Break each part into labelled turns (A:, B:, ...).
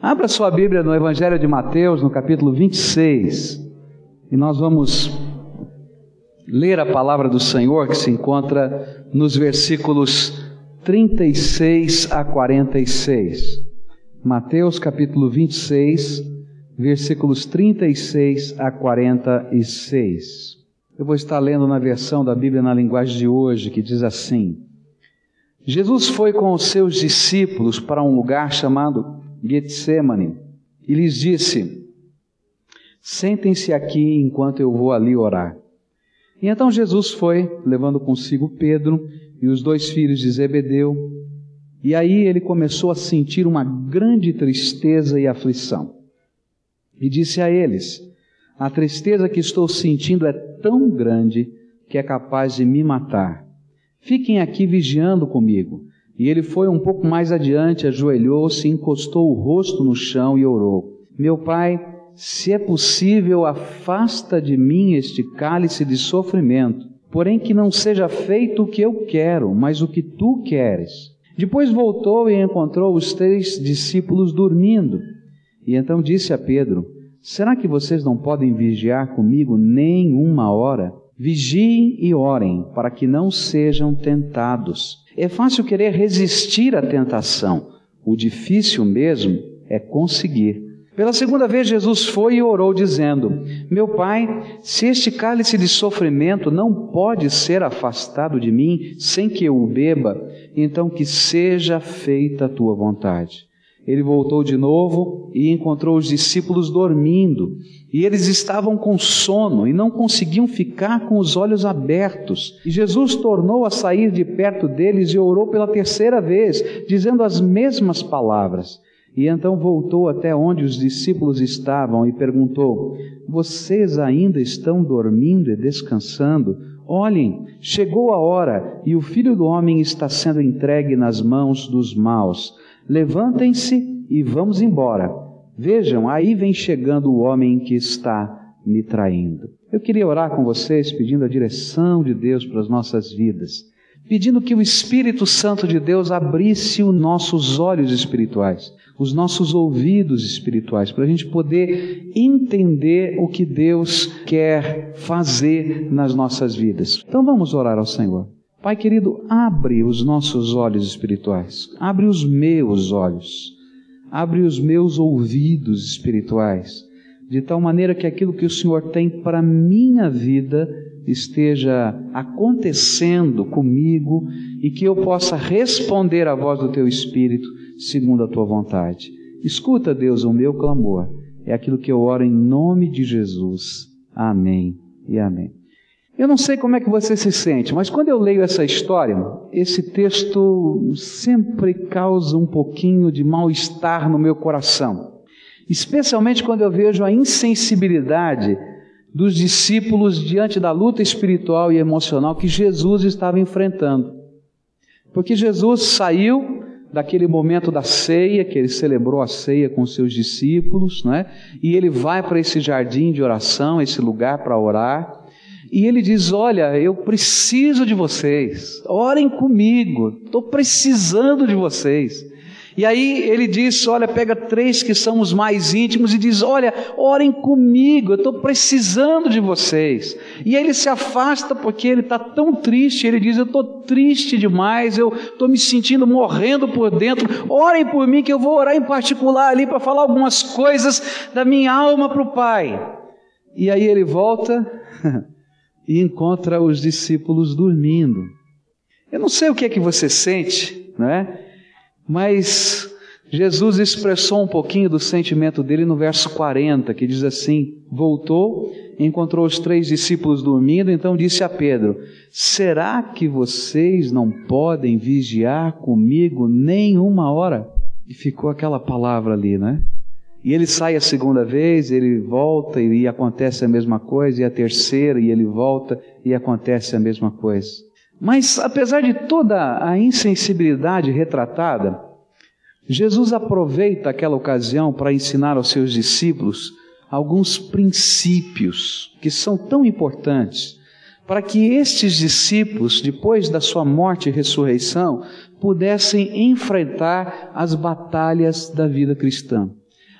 A: Abra sua Bíblia no Evangelho de Mateus, no capítulo 26, e nós vamos ler a palavra do Senhor que se encontra nos versículos 36 a 46. Mateus capítulo 26, versículos 36 a 46. Eu vou estar lendo na versão da Bíblia na linguagem de hoje, que diz assim: Jesus foi com os seus discípulos para um lugar chamado Getsemane e lhes disse: Sentem-se aqui enquanto eu vou ali orar. E então Jesus foi, levando consigo Pedro e os dois filhos de Zebedeu, e aí ele começou a sentir uma grande tristeza e aflição. E disse a eles: A tristeza que estou sentindo é tão grande que é capaz de me matar. Fiquem aqui vigiando comigo. E ele foi um pouco mais adiante, ajoelhou-se, encostou o rosto no chão e orou: Meu pai, se é possível, afasta de mim este cálice de sofrimento, porém que não seja feito o que eu quero, mas o que tu queres. Depois voltou e encontrou os três discípulos dormindo. E então disse a Pedro: Será que vocês não podem vigiar comigo nem uma hora? Vigiem e orem, para que não sejam tentados. É fácil querer resistir à tentação, o difícil mesmo é conseguir. Pela segunda vez, Jesus foi e orou, dizendo: Meu Pai, se este cálice de sofrimento não pode ser afastado de mim sem que eu o beba, então que seja feita a tua vontade. Ele voltou de novo e encontrou os discípulos dormindo, e eles estavam com sono e não conseguiam ficar com os olhos abertos. E Jesus tornou a sair de perto deles e orou pela terceira vez, dizendo as mesmas palavras. E então voltou até onde os discípulos estavam e perguntou: Vocês ainda estão dormindo e descansando? Olhem, chegou a hora e o filho do homem está sendo entregue nas mãos dos maus. Levantem-se e vamos embora. Vejam, aí vem chegando o homem que está me traindo. Eu queria orar com vocês pedindo a direção de Deus para as nossas vidas, pedindo que o Espírito Santo de Deus abrisse os nossos olhos espirituais, os nossos ouvidos espirituais, para a gente poder entender o que Deus quer fazer nas nossas vidas. Então vamos orar ao Senhor. Pai querido, abre os nossos olhos espirituais, abre os meus olhos, abre os meus ouvidos espirituais, de tal maneira que aquilo que o Senhor tem para minha vida esteja acontecendo comigo e que eu possa responder à voz do teu Espírito segundo a tua vontade. Escuta, Deus, o meu clamor. É aquilo que eu oro em nome de Jesus. Amém e amém. Eu não sei como é que você se sente, mas quando eu leio essa história, esse texto sempre causa um pouquinho de mal-estar no meu coração. Especialmente quando eu vejo a insensibilidade dos discípulos diante da luta espiritual e emocional que Jesus estava enfrentando. Porque Jesus saiu daquele momento da ceia, que ele celebrou a ceia com seus discípulos, não é? E ele vai para esse jardim de oração, esse lugar para orar. E ele diz: Olha, eu preciso de vocês, orem comigo, estou precisando de vocês. E aí ele diz: Olha, pega três que são os mais íntimos e diz: Olha, orem comigo, eu estou precisando de vocês. E aí ele se afasta porque ele está tão triste. Ele diz: Eu estou triste demais, eu estou me sentindo morrendo por dentro. Orem por mim, que eu vou orar em particular ali para falar algumas coisas da minha alma para o Pai. E aí ele volta e encontra os discípulos dormindo. Eu não sei o que é que você sente, né? Mas Jesus expressou um pouquinho do sentimento dele no verso 40, que diz assim: Voltou, encontrou os três discípulos dormindo, então disse a Pedro: Será que vocês não podem vigiar comigo nem uma hora? E ficou aquela palavra ali, né? E ele sai a segunda vez, ele volta e acontece a mesma coisa, e a terceira, e ele volta e acontece a mesma coisa. Mas apesar de toda a insensibilidade retratada, Jesus aproveita aquela ocasião para ensinar aos seus discípulos alguns princípios que são tão importantes para que estes discípulos, depois da sua morte e ressurreição, pudessem enfrentar as batalhas da vida cristã.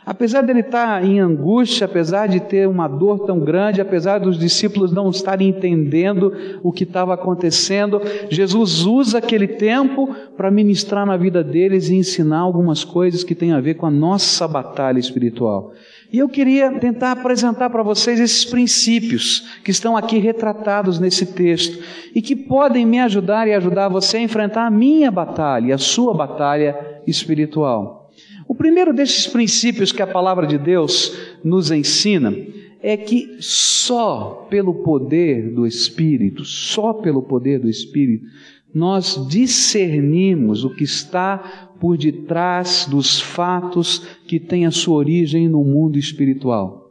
A: Apesar dele estar em angústia, apesar de ter uma dor tão grande, apesar dos discípulos não estarem entendendo o que estava acontecendo, Jesus usa aquele tempo para ministrar na vida deles e ensinar algumas coisas que têm a ver com a nossa batalha espiritual. E eu queria tentar apresentar para vocês esses princípios que estão aqui retratados nesse texto e que podem me ajudar e ajudar você a enfrentar a minha batalha, a sua batalha espiritual. O primeiro desses princípios que a palavra de Deus nos ensina é que só pelo poder do Espírito, só pelo poder do Espírito, nós discernimos o que está por detrás dos fatos que têm a sua origem no mundo espiritual.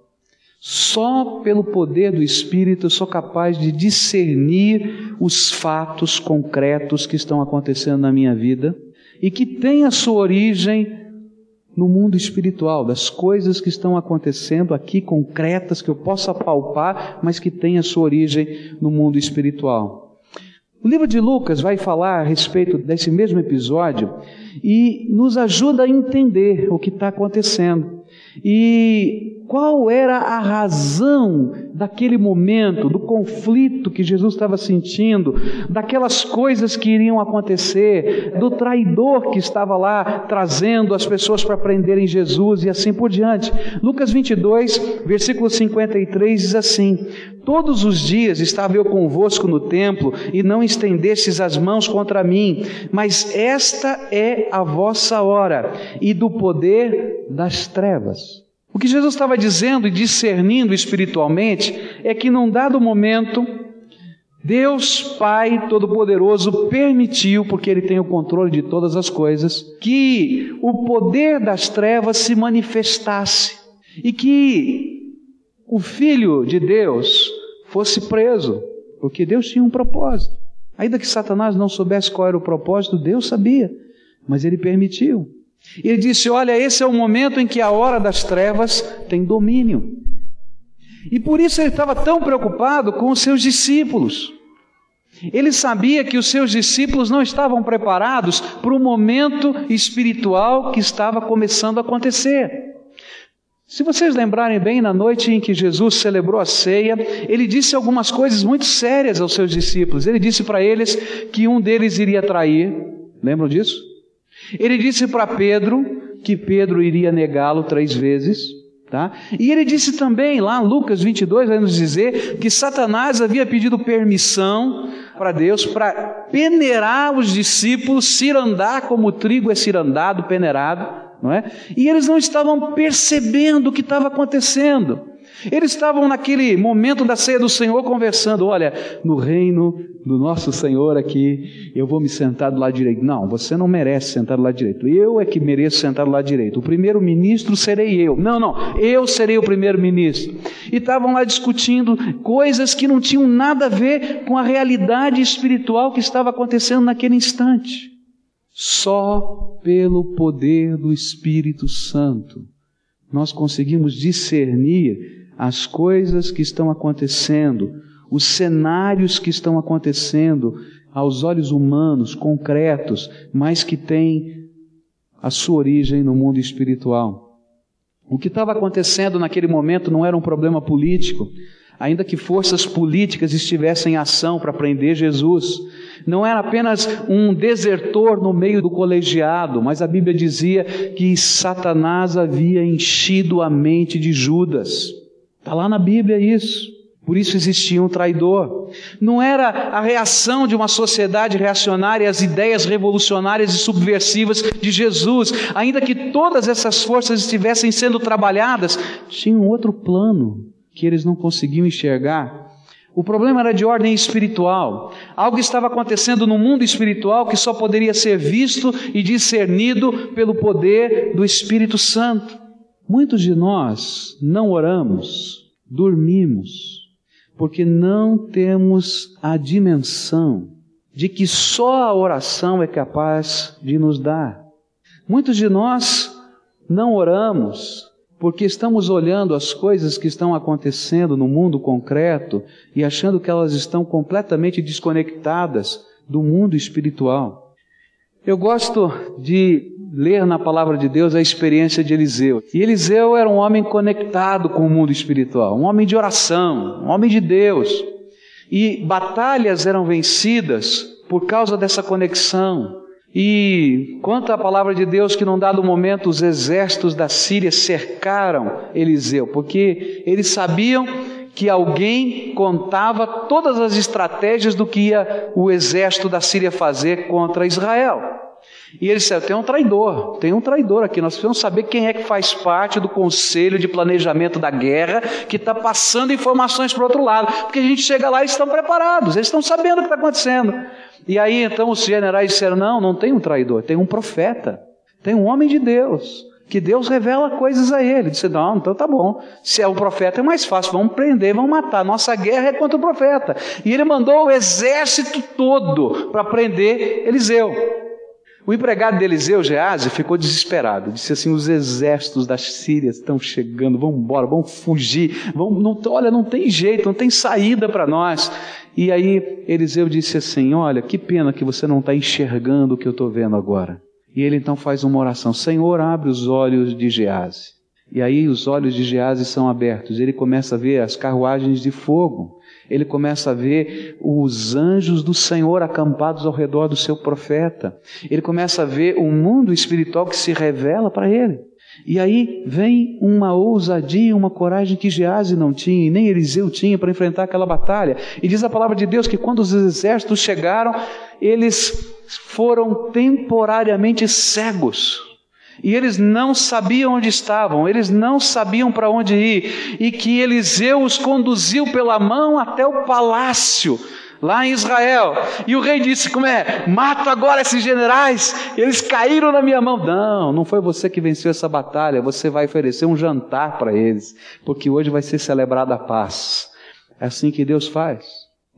A: Só pelo poder do Espírito eu sou capaz de discernir os fatos concretos que estão acontecendo na minha vida e que têm a sua origem no mundo espiritual, das coisas que estão acontecendo aqui concretas que eu possa palpar, mas que têm a sua origem no mundo espiritual. O livro de Lucas vai falar a respeito desse mesmo episódio e nos ajuda a entender o que está acontecendo. E qual era a razão daquele momento, do conflito que Jesus estava sentindo, daquelas coisas que iriam acontecer, do traidor que estava lá trazendo as pessoas para prenderem Jesus e assim por diante. Lucas 22, versículo 53 diz assim: Todos os dias estava eu convosco no templo e não estendestes as mãos contra mim, mas esta é a vossa hora e do poder das trevas. O que Jesus estava dizendo e discernindo espiritualmente é que num dado momento, Deus Pai Todo-Poderoso permitiu, porque Ele tem o controle de todas as coisas, que o poder das trevas se manifestasse e que o Filho de Deus fosse preso, porque Deus tinha um propósito. Ainda que Satanás não soubesse qual era o propósito, Deus sabia, mas Ele permitiu. Ele disse: Olha, esse é o momento em que a hora das trevas tem domínio. E por isso ele estava tão preocupado com os seus discípulos. Ele sabia que os seus discípulos não estavam preparados para o momento espiritual que estava começando a acontecer. Se vocês lembrarem bem, na noite em que Jesus celebrou a ceia, ele disse algumas coisas muito sérias aos seus discípulos. Ele disse para eles que um deles iria trair. Lembram disso? Ele disse para Pedro que Pedro iria negá-lo três vezes. Tá? E ele disse também, lá Lucas 22, vai nos dizer que Satanás havia pedido permissão para Deus para peneirar os discípulos, cirandar como o trigo é cirandado, peneirado, não é? E eles não estavam percebendo o que estava acontecendo. Eles estavam naquele momento da ceia do Senhor conversando: olha, no reino do nosso Senhor aqui, eu vou me sentar do lado direito. Não, você não merece sentar do lado direito. Eu é que mereço sentar do lado direito. O primeiro ministro serei eu. Não, não, eu serei o primeiro ministro. E estavam lá discutindo coisas que não tinham nada a ver com a realidade espiritual que estava acontecendo naquele instante. Só pelo poder do Espírito Santo nós conseguimos discernir as coisas que estão acontecendo, os cenários que estão acontecendo aos olhos humanos, concretos, mas que têm a sua origem no mundo espiritual. O que estava acontecendo naquele momento não era um problema político, ainda que forças políticas estivessem em ação para prender Jesus. Não era apenas um desertor no meio do colegiado, mas a Bíblia dizia que Satanás havia enchido a mente de Judas. Está lá na Bíblia isso. Por isso existia um traidor. Não era a reação de uma sociedade reacionária às ideias revolucionárias e subversivas de Jesus. Ainda que todas essas forças estivessem sendo trabalhadas, tinha um outro plano que eles não conseguiam enxergar. O problema era de ordem espiritual. Algo estava acontecendo no mundo espiritual que só poderia ser visto e discernido pelo poder do Espírito Santo. Muitos de nós não oramos, dormimos, porque não temos a dimensão de que só a oração é capaz de nos dar. Muitos de nós não oramos porque estamos olhando as coisas que estão acontecendo no mundo concreto e achando que elas estão completamente desconectadas do mundo espiritual. Eu gosto de ler na palavra de Deus a experiência de Eliseu. E Eliseu era um homem conectado com o mundo espiritual, um homem de oração, um homem de Deus. E batalhas eram vencidas por causa dessa conexão. E quanto à palavra de Deus que num dado momento os exércitos da Síria cercaram Eliseu, porque eles sabiam que alguém contava todas as estratégias do que ia o exército da Síria fazer contra Israel. E ele disse: tem um traidor, tem um traidor aqui. Nós precisamos saber quem é que faz parte do conselho de planejamento da guerra que está passando informações para o outro lado. Porque a gente chega lá e estão preparados, eles estão sabendo o que está acontecendo. E aí então os generais disseram: não, não tem um traidor, tem um profeta, tem um homem de Deus que Deus revela coisas a ele. Disse: Não, então tá bom. Se é o profeta é mais fácil, vamos prender, vamos matar. Nossa guerra é contra o profeta. E ele mandou o exército todo para prender Eliseu. O empregado de Eliseu, Gease, ficou desesperado. Disse assim: Os exércitos das Sírias estão chegando, vamos embora, vamos fugir. Vamos, não, olha, não tem jeito, não tem saída para nós. E aí Eliseu disse assim: Olha, que pena que você não está enxergando o que eu estou vendo agora. E ele então faz uma oração: Senhor, abre os olhos de Gease. E aí os olhos de Gease são abertos. Ele começa a ver as carruagens de fogo. Ele começa a ver os anjos do Senhor acampados ao redor do seu profeta. Ele começa a ver o mundo espiritual que se revela para ele. E aí vem uma ousadia, uma coragem que Gease não tinha e nem Eliseu tinha para enfrentar aquela batalha. E diz a palavra de Deus que quando os exércitos chegaram, eles foram temporariamente cegos. E eles não sabiam onde estavam, eles não sabiam para onde ir, e que Eliseu os conduziu pela mão até o palácio, lá em Israel. E o rei disse: Como é? Mato agora esses generais, eles caíram na minha mão. Não, não foi você que venceu essa batalha, você vai oferecer um jantar para eles, porque hoje vai ser celebrada a paz. É assim que Deus faz.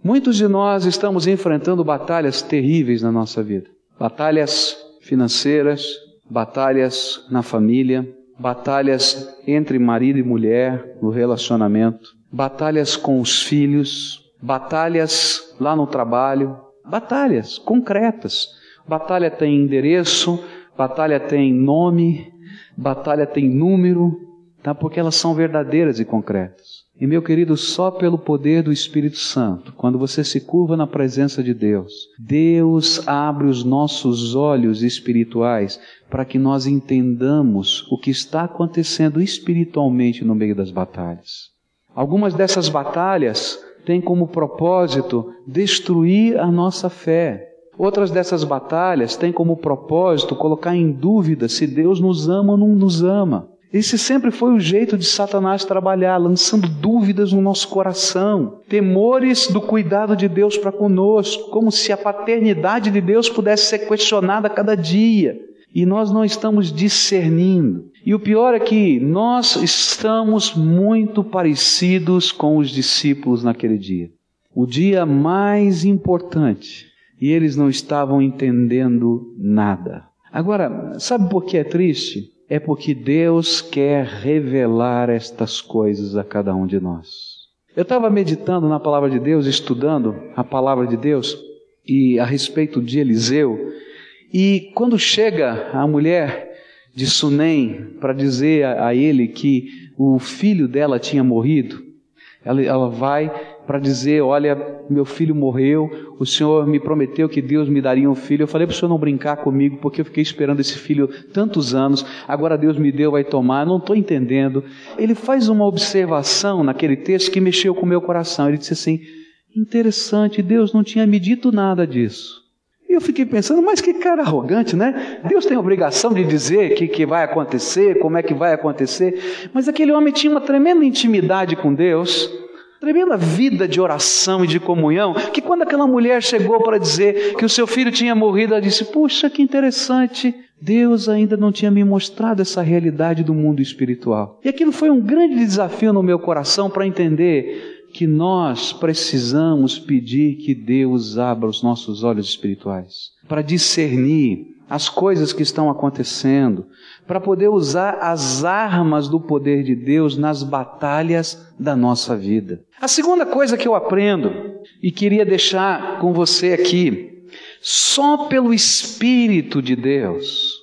A: Muitos de nós estamos enfrentando batalhas terríveis na nossa vida. Batalhas financeiras, batalhas na família, batalhas entre marido e mulher no relacionamento, batalhas com os filhos, batalhas lá no trabalho, batalhas concretas. Batalha tem endereço, batalha tem nome, batalha tem número, tá? Porque elas são verdadeiras e concretas. E meu querido, só pelo poder do Espírito Santo, quando você se curva na presença de Deus, Deus abre os nossos olhos espirituais para que nós entendamos o que está acontecendo espiritualmente no meio das batalhas. Algumas dessas batalhas têm como propósito destruir a nossa fé. Outras dessas batalhas têm como propósito colocar em dúvida se Deus nos ama ou não nos ama. Esse sempre foi o jeito de Satanás trabalhar, lançando dúvidas no nosso coração, temores do cuidado de Deus para conosco, como se a paternidade de Deus pudesse ser questionada a cada dia. E nós não estamos discernindo. E o pior é que nós estamos muito parecidos com os discípulos naquele dia. O dia mais importante. E eles não estavam entendendo nada. Agora, sabe por que é triste? É porque Deus quer revelar estas coisas a cada um de nós. Eu estava meditando na palavra de Deus, estudando a palavra de Deus e a respeito de Eliseu, e quando chega a mulher de Sunem para dizer a, a, ele que o filho dela tinha morrido, ela, ela vai para dizer: Olha, meu filho morreu, o Senhor me prometeu que Deus me daria um filho. Eu falei para o Senhor não brincar comigo, porque eu fiquei esperando esse filho tantos anos, agora Deus me deu, vai tomar, não estou entendendo. Ele faz uma observação naquele texto que mexeu com o meu coração. Ele disse assim: Interessante, Deus não tinha me dito nada disso. E eu fiquei pensando, mas que cara arrogante, né? Deus tem obrigação de dizer o que, que vai acontecer, como é que vai acontecer. Mas aquele homem tinha uma tremenda intimidade com Deus tremenda vida de oração e de comunhão, que quando aquela mulher chegou para dizer que o seu filho tinha morrido, ela disse: Puxa, que interessante, Deus ainda não tinha me mostrado essa realidade do mundo espiritual. E aquilo foi um grande desafio no meu coração para entender que nós precisamos pedir que Deus abra os nossos olhos espirituais para discernir as coisas que estão acontecendo, para poder usar as armas do poder de Deus nas batalhas da nossa vida. A segunda coisa que eu aprendo e queria deixar com você aqui Só pelo Espírito de Deus,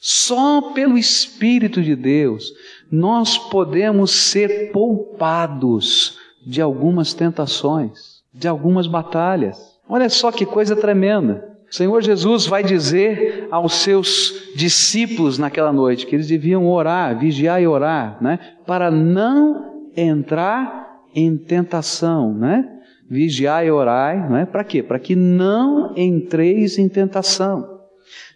A: só pelo Espírito de Deus, nós podemos ser poupados de algumas tentações, de algumas batalhas. Olha só que coisa tremenda. O Senhor Jesus vai dizer aos seus discípulos naquela noite que eles deviam orar, vigiar e orar, né? Para não entrar em tentação, né? Vigiar e orar, né? Para quê? Para que não entreis em tentação.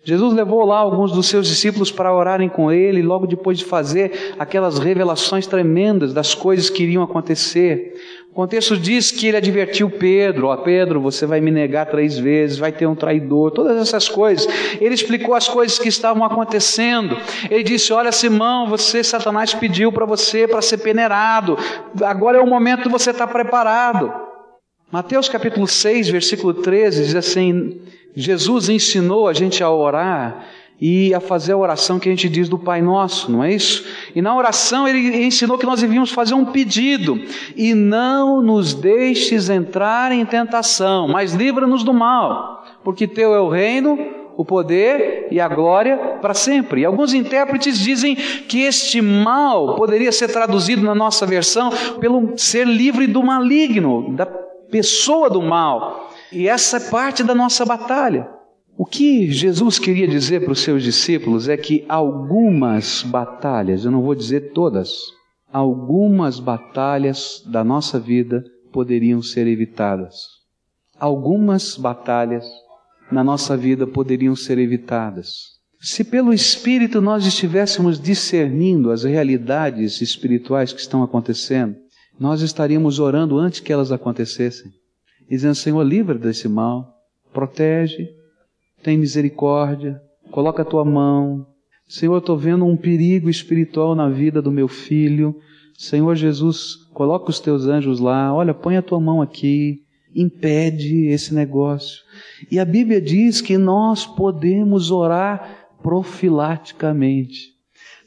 A: Jesus levou lá alguns dos seus discípulos para orarem com ele, logo depois de fazer aquelas revelações tremendas das coisas que iriam acontecer. O contexto diz que ele advertiu Pedro: Ó, Pedro, você vai me negar três vezes, vai ter um traidor, todas essas coisas. Ele explicou as coisas que estavam acontecendo. Ele disse: Olha, Simão, você, Satanás pediu para você para ser peneirado, agora é o momento de você estar preparado. Mateus capítulo 6, versículo 13 diz assim: Jesus ensinou a gente a orar e a fazer a oração que a gente diz do Pai Nosso, não é isso? E na oração ele ensinou que nós devíamos fazer um pedido: e não nos deixes entrar em tentação, mas livra-nos do mal, porque teu é o reino, o poder e a glória para sempre. E alguns intérpretes dizem que este mal poderia ser traduzido na nossa versão pelo ser livre do maligno, da pessoa do mal. E essa é parte da nossa batalha. O que Jesus queria dizer para os seus discípulos é que algumas batalhas, eu não vou dizer todas, algumas batalhas da nossa vida poderiam ser evitadas. Algumas batalhas na nossa vida poderiam ser evitadas. Se pelo Espírito nós estivéssemos discernindo as realidades espirituais que estão acontecendo, nós estaríamos orando antes que elas acontecessem dizendo: Senhor, livra desse mal, protege, tem misericórdia, coloca a tua mão. Senhor, estou vendo um perigo espiritual na vida do meu filho. Senhor Jesus, coloca os teus anjos lá, olha, põe a tua mão aqui, impede esse negócio. E a Bíblia diz que nós podemos orar profilaticamente.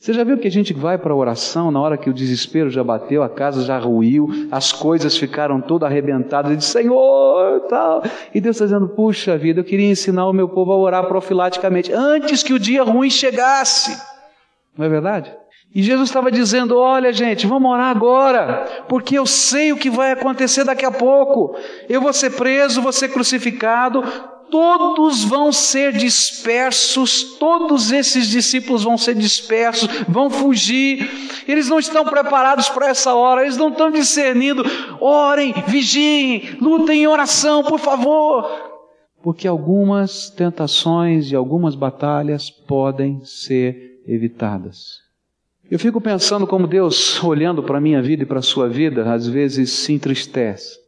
A: Você já viu que a gente vai para a oração na hora que o desespero já bateu, a casa já ruiu, as coisas ficaram todas arrebentadas, e diz, Senhor, tal. E Deus está dizendo, puxa vida, eu queria ensinar o meu povo a orar profilaticamente, antes que o dia ruim chegasse. Não é verdade? E Jesus estava dizendo: Olha, gente, vamos orar agora, porque eu sei o que vai acontecer daqui a pouco. Eu vou ser preso, vou ser crucificado, todos vão ser dispersos, todos esses discípulos vão ser dispersos, vão fugir, eles não estão preparados para essa hora, eles não estão discernindo. Orem, vigiem, lutem em oração, por favor. Porque algumas tentações e algumas batalhas podem ser evitadas. Eu fico pensando como Deus, olhando para a minha vida e para a sua vida, às vezes se entristece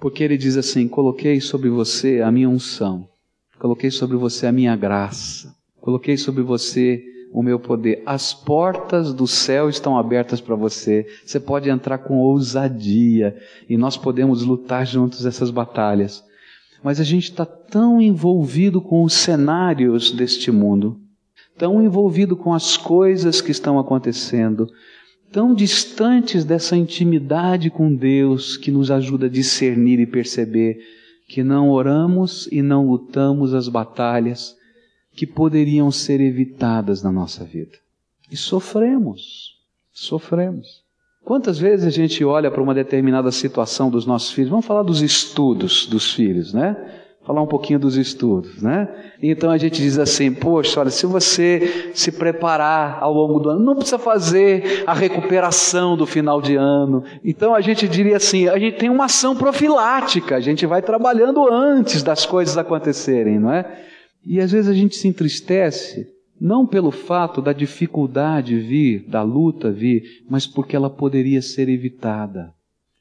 A: porque ele diz assim: Coloquei sobre você a minha unção, coloquei sobre você a minha graça, coloquei sobre você o meu poder. As portas do céu estão abertas para você. Você pode entrar com ousadia e nós podemos lutar juntos essas batalhas. Mas a gente está tão envolvido com os cenários deste mundo, tão envolvido com as coisas que estão acontecendo, tão distantes dessa intimidade com Deus que nos ajuda a discernir e perceber que não oramos e não lutamos as batalhas que poderiam ser evitadas na nossa vida. E sofremos, sofremos. Quantas vezes a gente olha para uma determinada situação dos nossos filhos? Vamos falar dos estudos dos filhos, né? Falar um pouquinho dos estudos, né? Então a gente diz assim, poxa, olha, se você se preparar ao longo do ano, não precisa fazer a recuperação do final de ano. Então a gente diria assim, a gente tem uma ação profilática, a gente vai trabalhando antes das coisas acontecerem, não é? E às vezes a gente se entristece, não pelo fato da dificuldade vir, da luta vir, mas porque ela poderia ser evitada.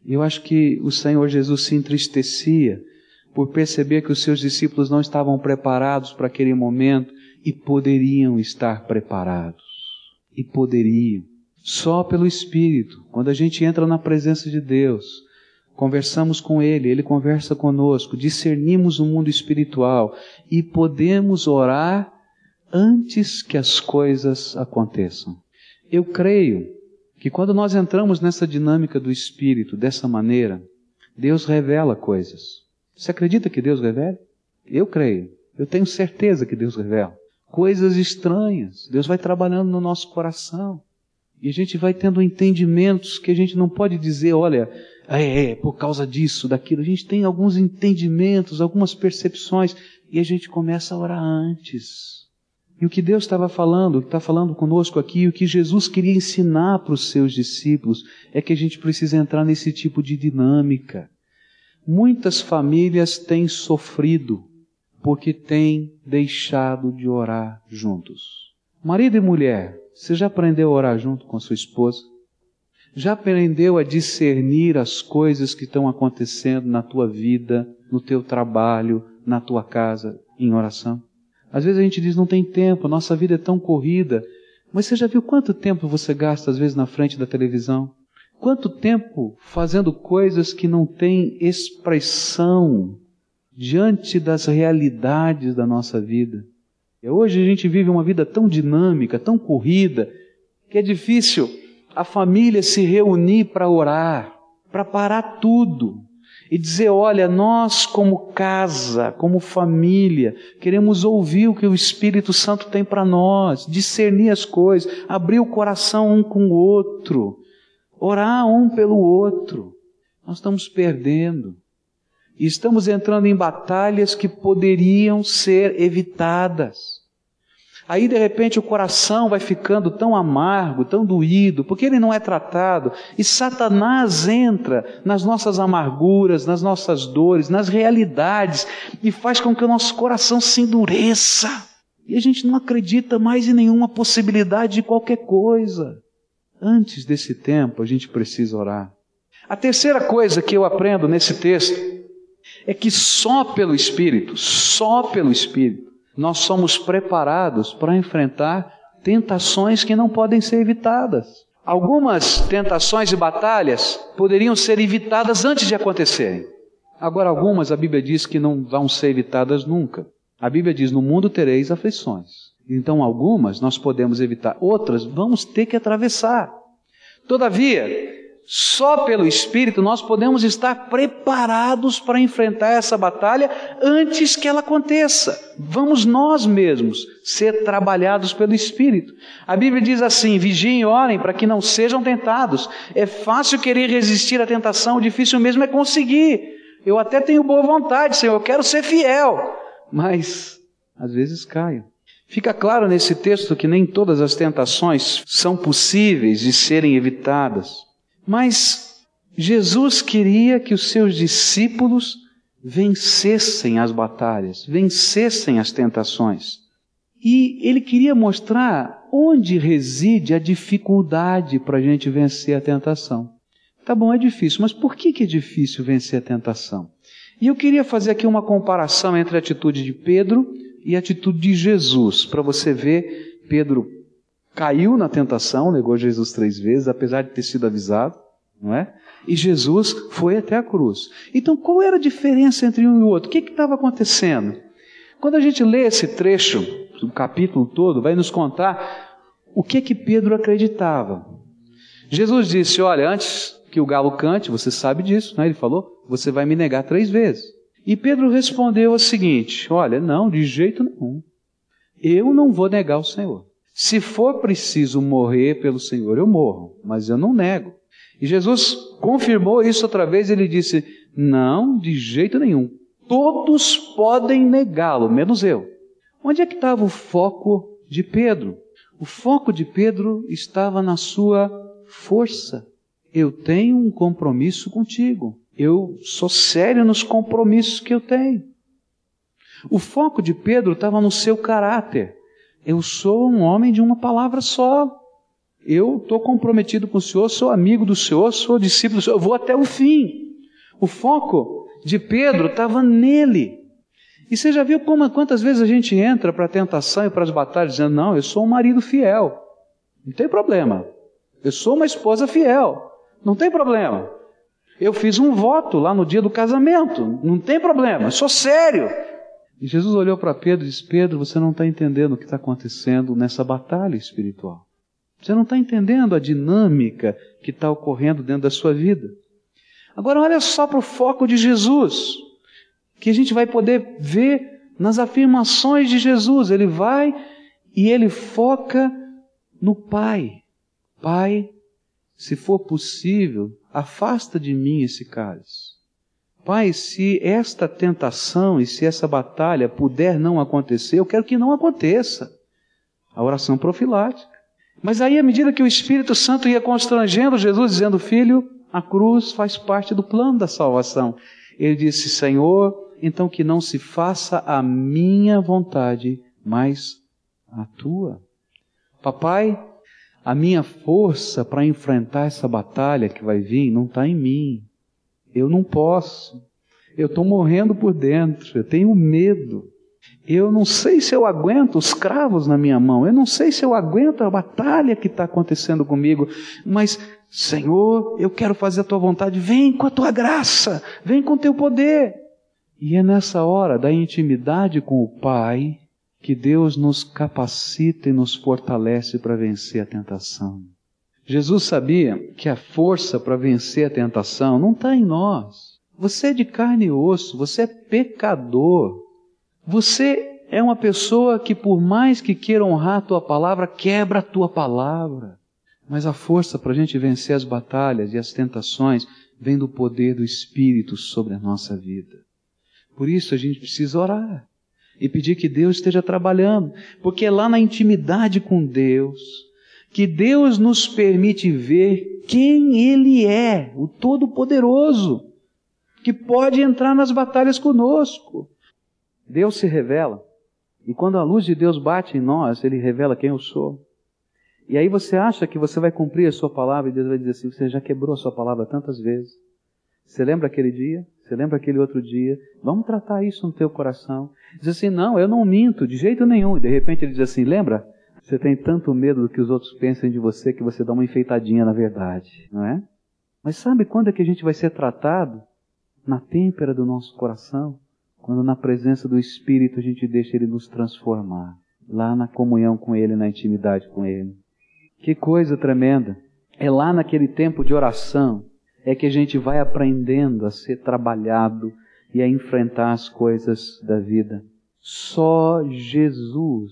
A: Eu acho que o Senhor Jesus se entristecia por perceber que os seus discípulos não estavam preparados para aquele momento e poderiam estar preparados. E poderiam. Só pelo Espírito, quando a gente entra na presença de Deus, conversamos com Ele, Ele conversa conosco, discernimos o mundo espiritual e podemos orar antes que as coisas aconteçam. Eu creio que quando nós entramos nessa dinâmica do Espírito dessa maneira, Deus revela coisas. Você acredita que Deus revela? Eu creio. Eu tenho certeza que Deus revela. Coisas estranhas. Deus vai trabalhando no nosso coração. E a gente vai tendo entendimentos que a gente não pode dizer, olha, é, é, por causa disso, daquilo. A gente tem alguns entendimentos, algumas percepções, e a gente começa a orar antes. E o que Deus estava falando, está falando conosco aqui, o que Jesus queria ensinar para os seus discípulos, é que a gente precisa entrar nesse tipo de dinâmica. Muitas famílias têm sofrido porque têm deixado de orar juntos. Marido e mulher, você já aprendeu a orar junto com sua esposa? Já aprendeu a discernir as coisas que estão acontecendo na tua vida, no teu trabalho, na tua casa, em oração? Às vezes a gente diz não tem tempo, nossa vida é tão corrida. Mas você já viu quanto tempo você gasta às vezes na frente da televisão? Quanto tempo fazendo coisas que não têm expressão diante das realidades da nossa vida? Hoje a gente vive uma vida tão dinâmica, tão corrida, que é difícil a família se reunir para orar, para parar tudo e dizer: olha, nós, como casa, como família, queremos ouvir o que o Espírito Santo tem para nós, discernir as coisas, abrir o coração um com o outro, orar um pelo outro. Nós estamos perdendo. E estamos entrando em batalhas que poderiam ser evitadas. Aí de repente o coração vai ficando tão amargo, tão doído, porque ele não é tratado. E Satanás entra nas nossas amarguras, nas nossas dores, nas realidades e faz com que o nosso coração se endureça. E a gente não acredita mais em nenhuma possibilidade de qualquer coisa. Antes desse tempo, a gente precisa orar. A terceira coisa que eu aprendo nesse texto é que só pelo Espírito, só pelo Espírito, nós somos preparados para enfrentar tentações que não podem ser evitadas. Algumas tentações e batalhas poderiam ser evitadas antes de acontecerem. Agora, algumas a Bíblia diz que não vão ser evitadas nunca. A Bíblia diz: no mundo tereis aflições. Então, algumas nós podemos evitar, outras vamos ter que atravessar. Todavia, só pelo Espírito nós podemos estar preparados para enfrentar essa batalha antes que ela aconteça. Vamos nós mesmos ser trabalhados pelo Espírito. A Bíblia diz assim: vigiem e orem para que não sejam tentados. É fácil querer resistir à tentação, difícil mesmo é conseguir. Eu até tenho boa vontade, Senhor, eu quero ser fiel, mas às vezes caio. Fica claro nesse texto que nem todas as tentações são possíveis de serem evitadas. Mas Jesus queria que os seus discípulos vencessem as batalhas, vencessem as tentações. E ele queria mostrar onde reside a dificuldade para a gente vencer a tentação. Tá bom, é difícil, mas por que, que é difícil vencer a tentação? E eu queria fazer aqui uma comparação entre a atitude de Pedro e atitude de Jesus, para você ver Pedro caiu na tentação, negou Jesus três vezes, apesar de ter sido avisado, não é? E Jesus foi até a cruz. Então, qual era a diferença entre um e o outro? O que estava acontecendo? Quando a gente lê esse trecho, o capítulo todo, vai nos contar o que que Pedro acreditava. Jesus disse: Olha, antes que o galo cante, você sabe disso, né? Ele falou: Você vai me negar três vezes. E Pedro respondeu o seguinte: Olha, não, de jeito nenhum. Eu não vou negar o Senhor. Se for preciso morrer pelo Senhor, eu morro, mas eu não nego. E Jesus confirmou isso outra vez, ele disse: Não, de jeito nenhum. Todos podem negá-lo, menos eu. Onde é que estava o foco de Pedro? O foco de Pedro estava na sua força. Eu tenho um compromisso contigo. Eu sou sério nos compromissos que eu tenho. O foco de Pedro estava no seu caráter. Eu sou um homem de uma palavra só. Eu estou comprometido com o Senhor, sou amigo do Senhor, sou discípulo do Senhor, eu vou até o fim. O foco de Pedro estava nele. E você já viu como, quantas vezes a gente entra para a tentação e para as batalhas dizendo: Não, eu sou um marido fiel. Não tem problema. Eu sou uma esposa fiel. Não tem problema. Eu fiz um voto lá no dia do casamento. Não tem problema. Sou sério. E Jesus olhou para Pedro e disse: Pedro, você não está entendendo o que está acontecendo nessa batalha espiritual. Você não está entendendo a dinâmica que está ocorrendo dentro da sua vida. Agora, olha só para o foco de Jesus, que a gente vai poder ver nas afirmações de Jesus. Ele vai e ele foca no Pai. Pai, se for possível, afasta de mim esse cálice. Pai, se esta tentação e se essa batalha puder não acontecer, eu quero que não aconteça. A oração profilática. Mas aí, à medida que o Espírito Santo ia constrangendo Jesus, dizendo: Filho, a cruz faz parte do plano da salvação. Ele disse: Senhor, então que não se faça a minha vontade, mas a tua. Papai, a minha força para enfrentar essa batalha que vai vir não está em mim. Eu não posso. Eu estou morrendo por dentro. Eu tenho medo. Eu não sei se eu aguento os cravos na minha mão. Eu não sei se eu aguento a batalha que está acontecendo comigo. Mas, Senhor, eu quero fazer a tua vontade. Vem com a tua graça. Vem com o teu poder. E é nessa hora da intimidade com o Pai que Deus nos capacita e nos fortalece para vencer a tentação. Jesus sabia que a força para vencer a tentação não está em nós. Você é de carne e osso, você é pecador. Você é uma pessoa que, por mais que queira honrar a tua palavra, quebra a tua palavra. Mas a força para a gente vencer as batalhas e as tentações vem do poder do Espírito sobre a nossa vida. Por isso a gente precisa orar e pedir que Deus esteja trabalhando, porque é lá na intimidade com Deus que Deus nos permite ver quem Ele é, o Todo-Poderoso, que pode entrar nas batalhas conosco. Deus se revela, e quando a luz de Deus bate em nós, Ele revela quem eu sou. E aí você acha que você vai cumprir a sua palavra e Deus vai dizer assim: você já quebrou a sua palavra tantas vezes. Você lembra aquele dia? Você lembra aquele outro dia? Vamos tratar isso no teu coração. Diz assim: Não, eu não minto de jeito nenhum. E de repente ele diz assim: Lembra? Você tem tanto medo do que os outros pensem de você que você dá uma enfeitadinha na verdade, não é? Mas sabe quando é que a gente vai ser tratado? Na têmpera do nosso coração. Quando na presença do Espírito a gente deixa Ele nos transformar. Lá na comunhão com Ele, na intimidade com Ele. Que coisa tremenda! É lá naquele tempo de oração é que a gente vai aprendendo a ser trabalhado e a enfrentar as coisas da vida. Só Jesus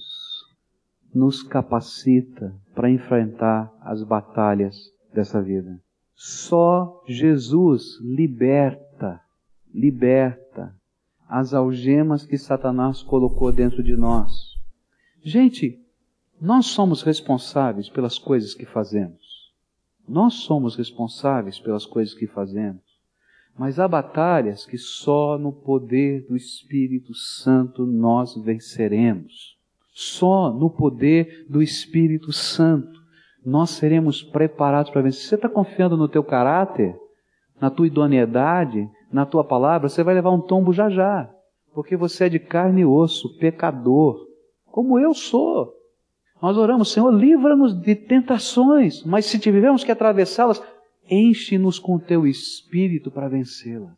A: nos capacita para enfrentar as batalhas dessa vida. Só Jesus liberta, liberta as algemas que Satanás colocou dentro de nós. Gente, nós somos responsáveis pelas coisas que fazemos. Nós somos responsáveis pelas coisas que fazemos, mas há batalhas que só no poder do Espírito Santo nós venceremos. Só no poder do Espírito Santo nós seremos preparados para vencer. Você está confiando no teu caráter, na tua idoneidade, na tua palavra, você vai levar um tombo já já, porque você é de carne e osso, pecador, como eu sou. Nós oramos, Senhor, livra-nos de tentações, mas se tivermos que atravessá-las, enche-nos com teu espírito para vencê-las.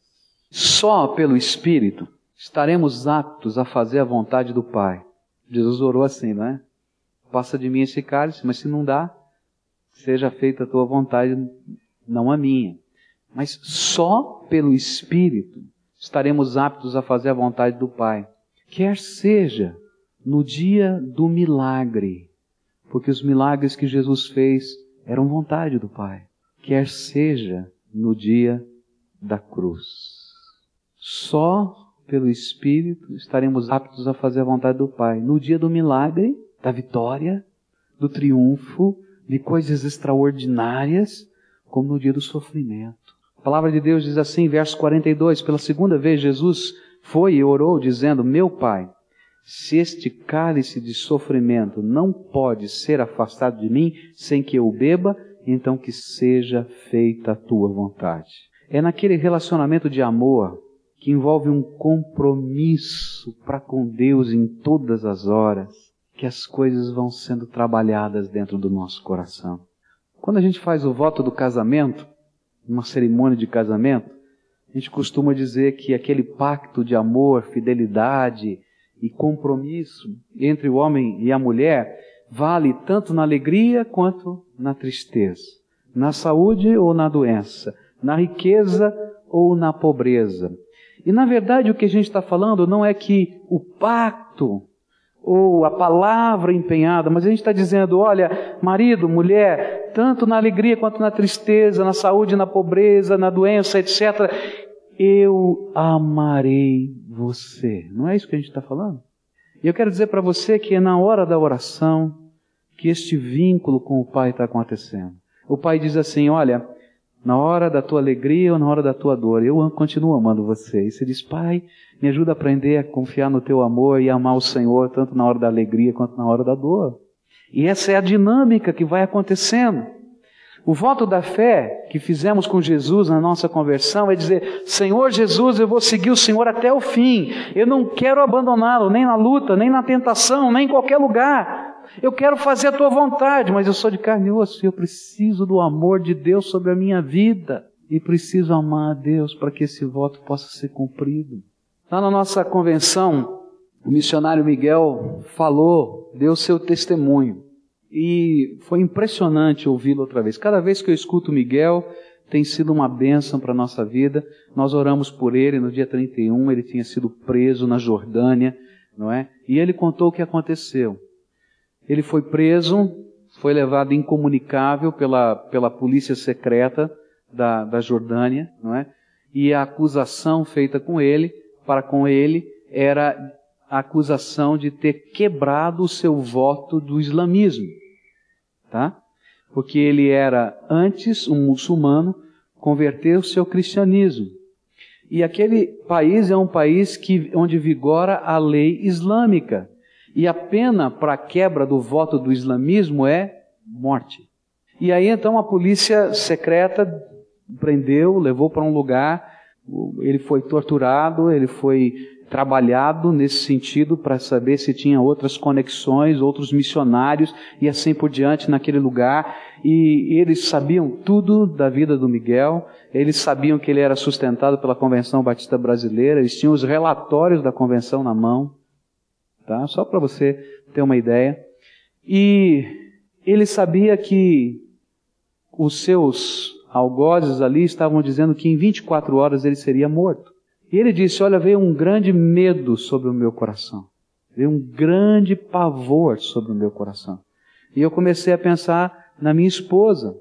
A: Só pelo espírito estaremos aptos a fazer a vontade do Pai. Jesus orou assim, não é? Passa de mim esse cálice, mas se não dá, seja feita a tua vontade, não a minha. Mas só pelo Espírito estaremos aptos a fazer a vontade do Pai. Quer seja no dia do milagre, porque os milagres que Jesus fez eram vontade do Pai, quer seja no dia da cruz. Só pelo Espírito estaremos aptos a fazer a vontade do Pai. No dia do milagre, da vitória, do triunfo, de coisas extraordinárias, como no dia do sofrimento. A palavra de Deus diz assim, verso 42, pela segunda vez Jesus foi e orou, dizendo: Meu Pai, se este cálice de sofrimento não pode ser afastado de mim sem que eu beba, então que seja feita a tua vontade. É naquele relacionamento de amor que envolve um compromisso para com Deus em todas as horas que as coisas vão sendo trabalhadas dentro do nosso coração. Quando a gente faz o voto do casamento, uma cerimônia de casamento, a gente costuma dizer que aquele pacto de amor, fidelidade, e compromisso entre o homem e a mulher vale tanto na alegria quanto na tristeza, na saúde ou na doença, na riqueza ou na pobreza. E na verdade o que a gente está falando não é que o pacto ou a palavra empenhada, mas a gente está dizendo: olha, marido, mulher, tanto na alegria quanto na tristeza, na saúde, na pobreza, na doença, etc., eu amarei você. Não é isso que a gente está falando? E eu quero dizer para você que é na hora da oração que este vínculo com o Pai está acontecendo. O Pai diz assim: olha, na hora da tua alegria ou na hora da tua dor, eu continuo amando você. E você diz, Pai, me ajuda a aprender a confiar no teu amor e amar o Senhor, tanto na hora da alegria quanto na hora da dor. E essa é a dinâmica que vai acontecendo. O voto da fé que fizemos com Jesus na nossa conversão é dizer: Senhor Jesus, eu vou seguir o Senhor até o fim. Eu não quero abandoná-lo, nem na luta, nem na tentação, nem em qualquer lugar. Eu quero fazer a tua vontade, mas eu sou de carne e osso e eu preciso do amor de Deus sobre a minha vida. E preciso amar a Deus para que esse voto possa ser cumprido. Lá na nossa convenção, o missionário Miguel falou, deu seu testemunho. E foi impressionante ouvi-lo outra vez. Cada vez que eu escuto Miguel, tem sido uma bênção para a nossa vida. Nós oramos por ele no dia 31, ele tinha sido preso na Jordânia, não é? E ele contou o que aconteceu. Ele foi preso, foi levado incomunicável pela, pela polícia secreta da, da Jordânia, não é? E a acusação feita com ele, para com ele, era a acusação de ter quebrado o seu voto do islamismo, tá? Porque ele era antes um muçulmano, converteu-se ao cristianismo. E aquele país é um país que, onde vigora a lei islâmica. E a pena para a quebra do voto do islamismo é morte. E aí então a polícia secreta prendeu, levou para um lugar, ele foi torturado, ele foi trabalhado nesse sentido para saber se tinha outras conexões, outros missionários e assim por diante naquele lugar. E eles sabiam tudo da vida do Miguel, eles sabiam que ele era sustentado pela Convenção Batista Brasileira, eles tinham os relatórios da convenção na mão tá? Só para você ter uma ideia. E ele sabia que os seus algozes ali estavam dizendo que em 24 horas ele seria morto. E ele disse: Olha, veio um grande medo sobre o meu coração. Veio um grande pavor sobre o meu coração. E eu comecei a pensar na minha esposa.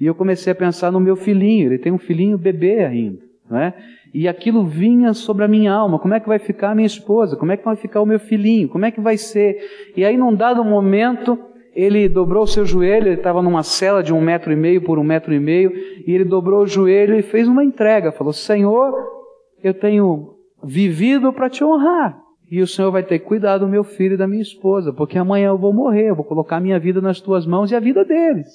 A: E eu comecei a pensar no meu filhinho. Ele tem um filhinho bebê ainda. Não é? e aquilo vinha sobre a minha alma. Como é que vai ficar a minha esposa? Como é que vai ficar o meu filhinho? Como é que vai ser? E aí, num dado momento, ele dobrou o seu joelho, ele estava numa cela de um metro e meio por um metro e meio, e ele dobrou o joelho e fez uma entrega. Falou: Senhor, eu tenho vivido para te honrar. E o Senhor vai ter cuidado do meu filho e da minha esposa, porque amanhã eu vou morrer, eu vou colocar minha vida nas tuas mãos e a vida deles.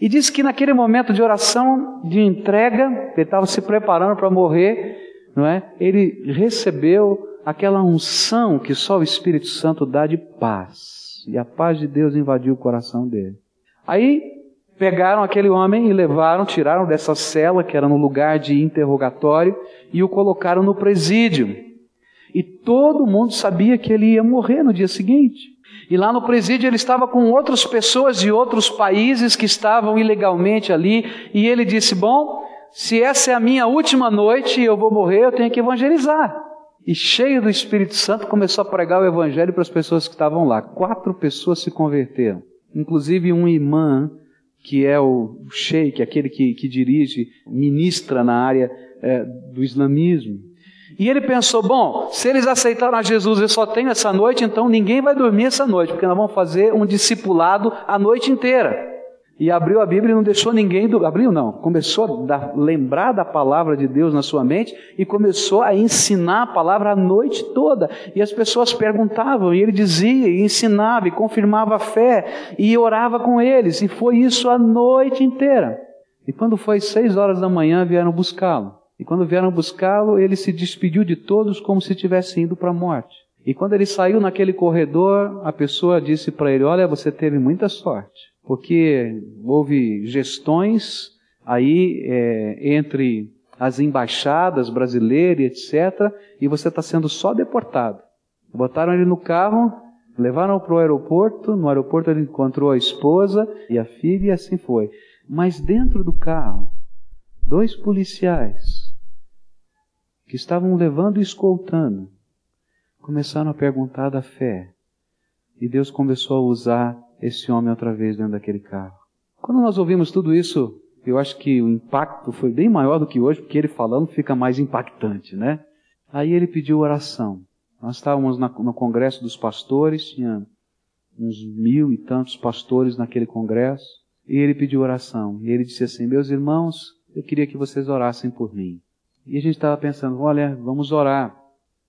A: E diz que naquele momento de oração, de entrega, ele estava se preparando para morrer, não é? Ele recebeu aquela unção que só o Espírito Santo dá de paz. E a paz de Deus invadiu o coração dele. Aí pegaram aquele homem e levaram, tiraram dessa cela que era no lugar de interrogatório e o colocaram no presídio. E todo mundo sabia que ele ia morrer no dia seguinte. E lá no presídio ele estava com outras pessoas de outros países que estavam ilegalmente ali, e ele disse: Bom, se essa é a minha última noite e eu vou morrer, eu tenho que evangelizar. E cheio do Espírito Santo começou a pregar o evangelho para as pessoas que estavam lá. Quatro pessoas se converteram, inclusive um imã, que é o sheik, aquele que, que dirige, ministra na área é, do islamismo. E ele pensou: bom, se eles aceitaram a Jesus, eu só tenho essa noite, então ninguém vai dormir essa noite, porque nós vamos fazer um discipulado a noite inteira. E abriu a Bíblia e não deixou ninguém do... abriu não, começou a dar, lembrar da palavra de Deus na sua mente e começou a ensinar a palavra a noite toda. E as pessoas perguntavam e ele dizia, e ensinava e confirmava a fé e orava com eles. E foi isso a noite inteira. E quando foi seis horas da manhã vieram buscá-lo. E quando vieram buscá-lo, ele se despediu de todos como se tivesse ido para a morte. E quando ele saiu naquele corredor, a pessoa disse para ele: Olha, você teve muita sorte, porque houve gestões aí é, entre as embaixadas brasileiras, etc., e você está sendo só deportado. Botaram ele no carro, levaram para o aeroporto, no aeroporto ele encontrou a esposa e a filha, e assim foi. Mas dentro do carro, dois policiais que estavam levando e escoltando, começaram a perguntar da fé. E Deus começou a usar esse homem outra vez dentro daquele carro. Quando nós ouvimos tudo isso, eu acho que o impacto foi bem maior do que hoje, porque ele falando fica mais impactante, né? Aí ele pediu oração. Nós estávamos na, no congresso dos pastores, tinha uns mil e tantos pastores naquele congresso, e ele pediu oração. E ele disse assim: Meus irmãos, eu queria que vocês orassem por mim. E a gente estava pensando: olha, vamos orar,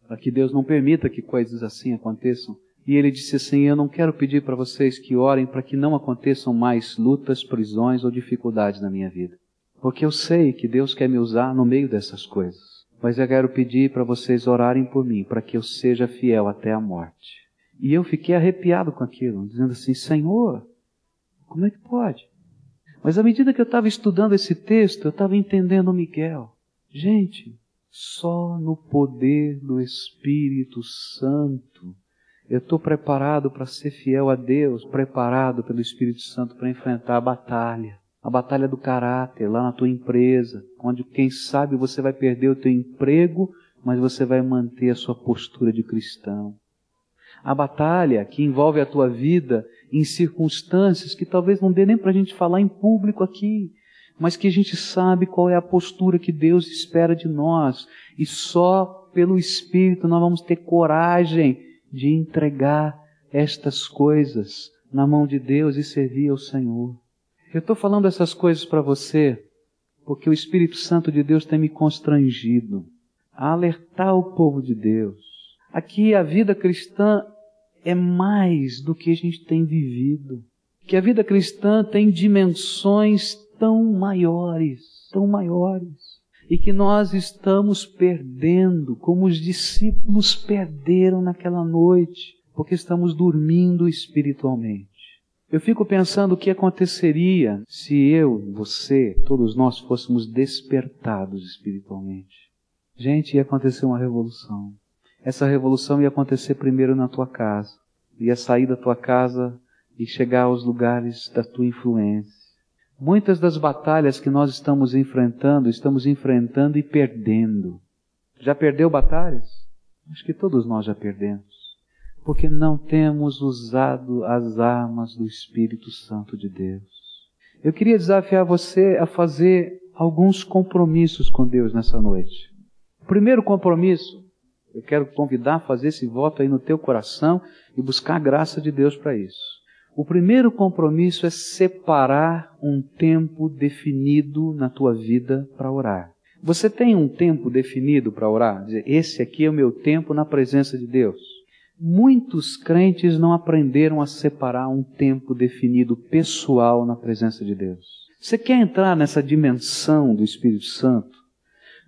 A: para que Deus não permita que coisas assim aconteçam. E ele disse assim: Eu não quero pedir para vocês que orem para que não aconteçam mais lutas, prisões ou dificuldades na minha vida. Porque eu sei que Deus quer me usar no meio dessas coisas. Mas eu quero pedir para vocês orarem por mim, para que eu seja fiel até a morte. E eu fiquei arrepiado com aquilo, dizendo assim: Senhor, como é que pode? Mas à medida que eu estava estudando esse texto, eu estava entendendo Miguel. Gente, só no poder do Espírito Santo eu estou preparado para ser fiel a Deus, preparado pelo Espírito Santo para enfrentar a batalha. A batalha do caráter lá na tua empresa, onde quem sabe você vai perder o teu emprego, mas você vai manter a sua postura de cristão. A batalha que envolve a tua vida em circunstâncias que talvez não dê nem para a gente falar em público aqui, mas que a gente sabe qual é a postura que Deus espera de nós, e só pelo Espírito nós vamos ter coragem de entregar estas coisas na mão de Deus e servir ao Senhor. Eu estou falando essas coisas para você porque o Espírito Santo de Deus tem me constrangido a alertar o povo de Deus. Aqui a vida cristã é mais do que a gente tem vivido. Que a vida cristã tem dimensões tão maiores, tão maiores e que nós estamos perdendo, como os discípulos perderam naquela noite, porque estamos dormindo espiritualmente. Eu fico pensando o que aconteceria se eu, você, todos nós fôssemos despertados espiritualmente. Gente, ia acontecer uma revolução. Essa revolução ia acontecer primeiro na tua casa. Ia sair da tua casa e chegar aos lugares da tua influência. Muitas das batalhas que nós estamos enfrentando, estamos enfrentando e perdendo. Já perdeu batalhas? Acho que todos nós já perdemos. Porque não temos usado as armas do Espírito Santo de Deus. Eu queria desafiar você a fazer alguns compromissos com Deus nessa noite. O primeiro compromisso, eu quero convidar a fazer esse voto aí no teu coração e buscar a graça de Deus para isso. O primeiro compromisso é separar um tempo definido na tua vida para orar. Você tem um tempo definido para orar? Dizer, esse aqui é o meu tempo na presença de Deus. Muitos crentes não aprenderam a separar um tempo definido pessoal na presença de Deus. Você quer entrar nessa dimensão do Espírito Santo?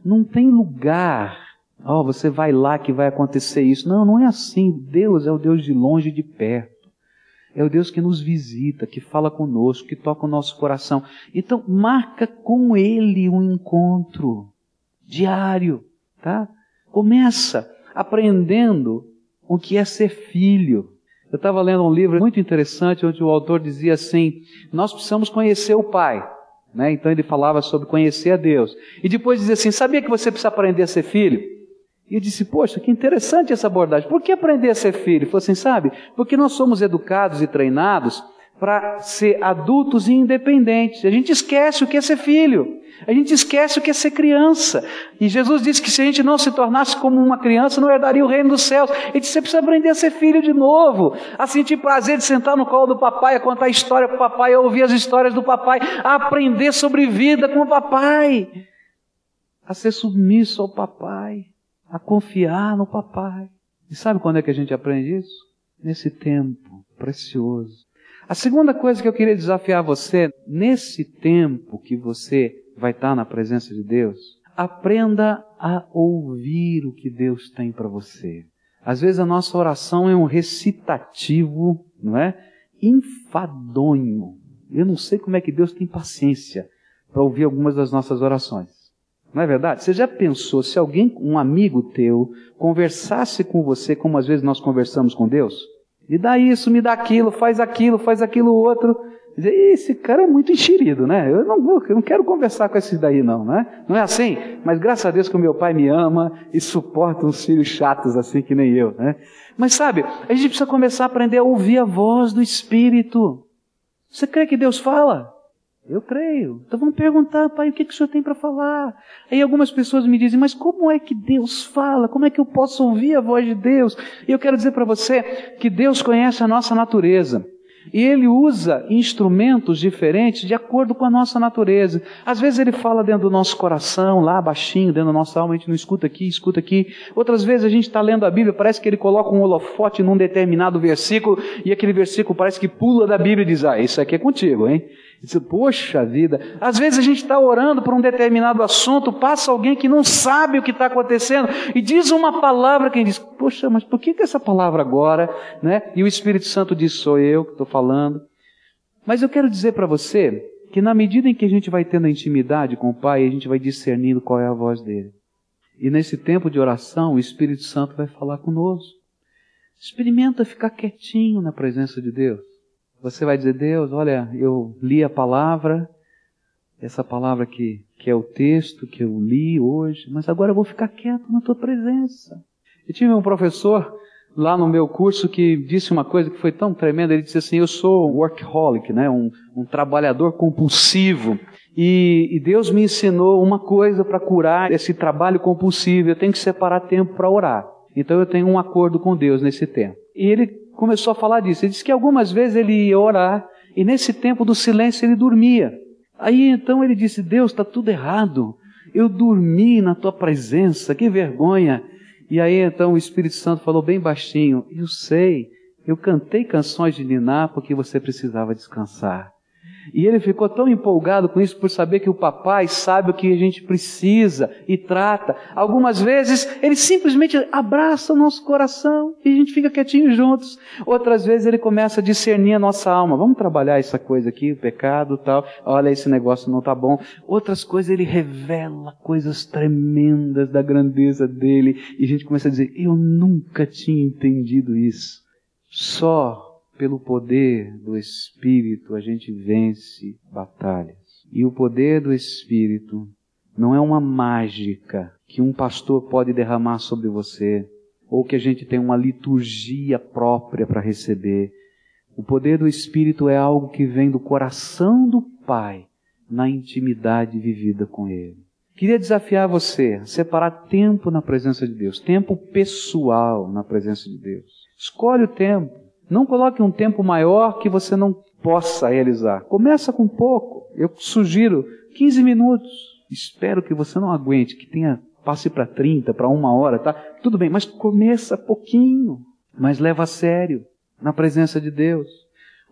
A: Não tem lugar. Ó, oh, você vai lá que vai acontecer isso. Não, não é assim. Deus é o Deus de longe e de perto. É o Deus que nos visita, que fala conosco, que toca o nosso coração. Então, marca com Ele um encontro diário, tá? Começa aprendendo o que é ser filho. Eu estava lendo um livro muito interessante onde o autor dizia assim: nós precisamos conhecer o Pai. Né? Então ele falava sobre conhecer a Deus. E depois dizia assim: sabia que você precisa aprender a ser filho? E eu disse, poxa, que interessante essa abordagem. Por que aprender a ser filho? Ele falou assim, sabe? Porque nós somos educados e treinados para ser adultos e independentes. A gente esquece o que é ser filho. A gente esquece o que é ser criança. E Jesus disse que se a gente não se tornasse como uma criança, não herdaria o reino dos céus. Ele disse, você precisa aprender a ser filho de novo. A sentir prazer de sentar no colo do papai, a contar história para o papai, a ouvir as histórias do papai, a aprender sobre vida com o papai. A ser submisso ao papai a confiar no papai. E sabe quando é que a gente aprende isso? Nesse tempo precioso. A segunda coisa que eu queria desafiar você, nesse tempo que você vai estar na presença de Deus, aprenda a ouvir o que Deus tem para você. Às vezes a nossa oração é um recitativo, não é? Enfadonho. Eu não sei como é que Deus tem paciência para ouvir algumas das nossas orações. Não é verdade? Você já pensou se alguém, um amigo teu, conversasse com você como às vezes nós conversamos com Deus? Me dá isso, me dá aquilo, faz aquilo, faz aquilo outro. Esse cara é muito enxerido, né? Eu não, vou, eu não quero conversar com esses daí, não, né? Não é assim? Mas graças a Deus que o meu pai me ama e suporta uns filhos chatos assim que nem eu, né? Mas sabe, a gente precisa começar a aprender a ouvir a voz do Espírito. Você crê que Deus fala? Eu creio. Então vamos perguntar, pai, o que, que o senhor tem para falar? Aí algumas pessoas me dizem, mas como é que Deus fala? Como é que eu posso ouvir a voz de Deus? E eu quero dizer para você que Deus conhece a nossa natureza. E ele usa instrumentos diferentes de acordo com a nossa natureza. Às vezes ele fala dentro do nosso coração, lá baixinho, dentro da nossa alma, a gente não escuta aqui, escuta aqui. Outras vezes a gente está lendo a Bíblia, parece que ele coloca um holofote num determinado versículo, e aquele versículo parece que pula da Bíblia e diz, ah, isso aqui é contigo, hein? Diz, Poxa vida, às vezes a gente está orando por um determinado assunto, passa alguém que não sabe o que está acontecendo e diz uma palavra que diz, poxa, mas por que, que essa palavra agora, né? E o Espírito Santo diz, sou eu que estou falando. Mas eu quero dizer para você que na medida em que a gente vai tendo intimidade com o Pai, a gente vai discernindo qual é a voz dele. E nesse tempo de oração, o Espírito Santo vai falar conosco. Experimenta ficar quietinho na presença de Deus. Você vai dizer, Deus, olha, eu li a palavra, essa palavra que, que é o texto que eu li hoje, mas agora eu vou ficar quieto na tua presença. Eu tive um professor lá no meu curso que disse uma coisa que foi tão tremenda. Ele disse assim: Eu sou workaholic, né? um, um trabalhador compulsivo. E, e Deus me ensinou uma coisa para curar esse trabalho compulsivo: eu tenho que separar tempo para orar. Então eu tenho um acordo com Deus nesse tempo. E ele começou a falar disso. Ele disse que algumas vezes ele ia orar e nesse tempo do silêncio ele dormia. Aí então ele disse: Deus, está tudo errado. Eu dormi na tua presença, que vergonha. E aí então o Espírito Santo falou bem baixinho: Eu sei, eu cantei canções de Niná porque você precisava descansar. E ele ficou tão empolgado com isso por saber que o papai sabe o que a gente precisa e trata. Algumas vezes ele simplesmente abraça o nosso coração e a gente fica quietinho juntos. Outras vezes ele começa a discernir a nossa alma. Vamos trabalhar essa coisa aqui, o pecado tal. Olha, esse negócio não está bom. Outras coisas ele revela coisas tremendas da grandeza dele e a gente começa a dizer: Eu nunca tinha entendido isso. Só pelo poder do Espírito a gente vence batalhas. E o poder do Espírito não é uma mágica que um pastor pode derramar sobre você, ou que a gente tem uma liturgia própria para receber. O poder do Espírito é algo que vem do coração do Pai, na intimidade vivida com Ele. Queria desafiar você a separar tempo na presença de Deus, tempo pessoal na presença de Deus. Escolhe o tempo. Não coloque um tempo maior que você não possa realizar. Começa com pouco. Eu sugiro 15 minutos. Espero que você não aguente, que tenha passe para 30, para uma hora, tá? Tudo bem, mas começa pouquinho, mas leva a sério na presença de Deus.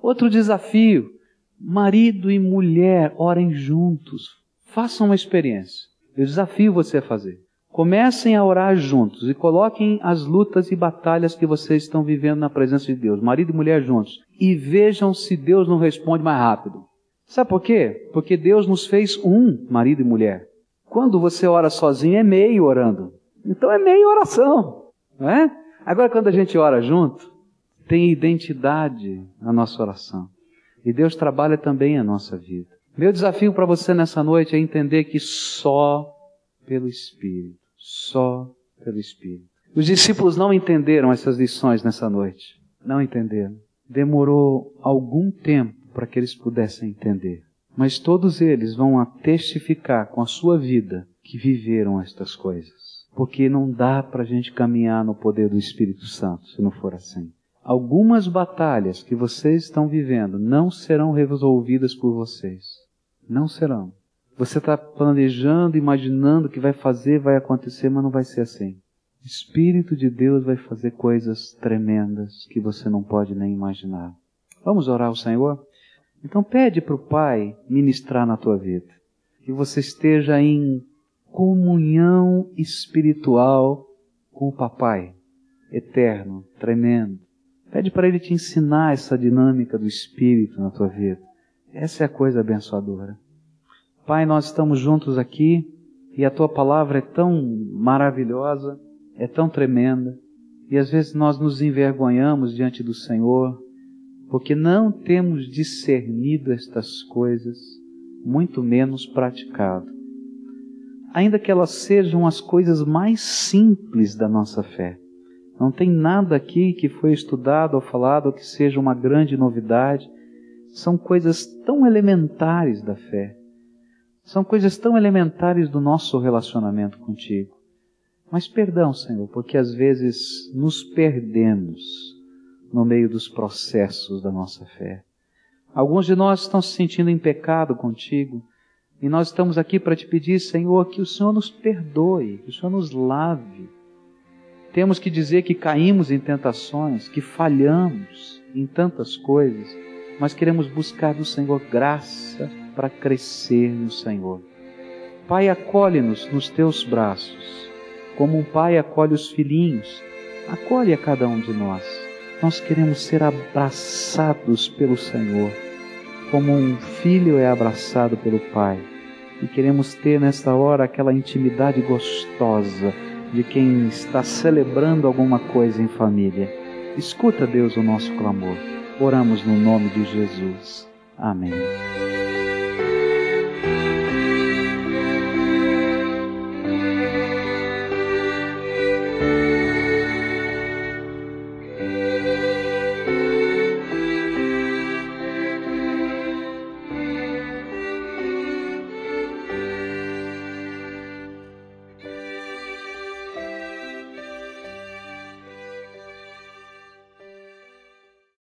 A: Outro desafio: marido e mulher orem juntos. Façam uma experiência. Eu desafio você a fazer. Comecem a orar juntos e coloquem as lutas e batalhas que vocês estão vivendo na presença de Deus, marido e mulher juntos, e vejam se Deus não responde mais rápido. Sabe por quê? Porque Deus nos fez um, marido e mulher. Quando você ora sozinho, é meio orando. Então é meio oração, não é? Agora, quando a gente ora junto, tem identidade na nossa oração. E Deus trabalha também a nossa vida. Meu desafio para você nessa noite é entender que só pelo Espírito. Só pelo Espírito. Os discípulos não entenderam essas lições nessa noite. Não entenderam. Demorou algum tempo para que eles pudessem entender. Mas todos eles vão a testificar com a sua vida que viveram estas coisas. Porque não dá para a gente caminhar no poder do Espírito Santo se não for assim. Algumas batalhas que vocês estão vivendo não serão resolvidas por vocês. Não serão. Você está planejando, imaginando que vai fazer, vai acontecer, mas não vai ser assim. O Espírito de Deus vai fazer coisas tremendas que você não pode nem imaginar. Vamos orar ao Senhor? Então pede para o Pai ministrar na tua vida. Que você esteja em comunhão espiritual com o Papai eterno, tremendo. Pede para Ele te ensinar essa dinâmica do Espírito na tua vida. Essa é a coisa abençoadora. Pai, nós estamos juntos aqui e a tua palavra é tão maravilhosa, é tão tremenda. E às vezes nós nos envergonhamos diante do Senhor porque não temos discernido estas coisas, muito menos praticado. Ainda que elas sejam as coisas mais simples da nossa fé. Não tem nada aqui que foi estudado ou falado que seja uma grande novidade. São coisas tão elementares da fé. São coisas tão elementares do nosso relacionamento contigo. Mas perdão, Senhor, porque às vezes nos perdemos no meio dos processos da nossa fé. Alguns de nós estão se sentindo em pecado contigo e nós estamos aqui para te pedir, Senhor, que o Senhor nos perdoe, que o Senhor nos lave. Temos que dizer que caímos em tentações, que falhamos em tantas coisas, mas queremos buscar do Senhor graça para crescer no Senhor. Pai, acolhe-nos nos teus braços, como um pai acolhe os filhinhos, acolhe a cada um de nós. Nós queremos ser abraçados pelo Senhor, como um filho é abraçado pelo pai. E queremos ter nesta hora aquela intimidade gostosa de quem está celebrando alguma coisa em família. Escuta, Deus, o nosso clamor. Oramos no nome de Jesus. Amém.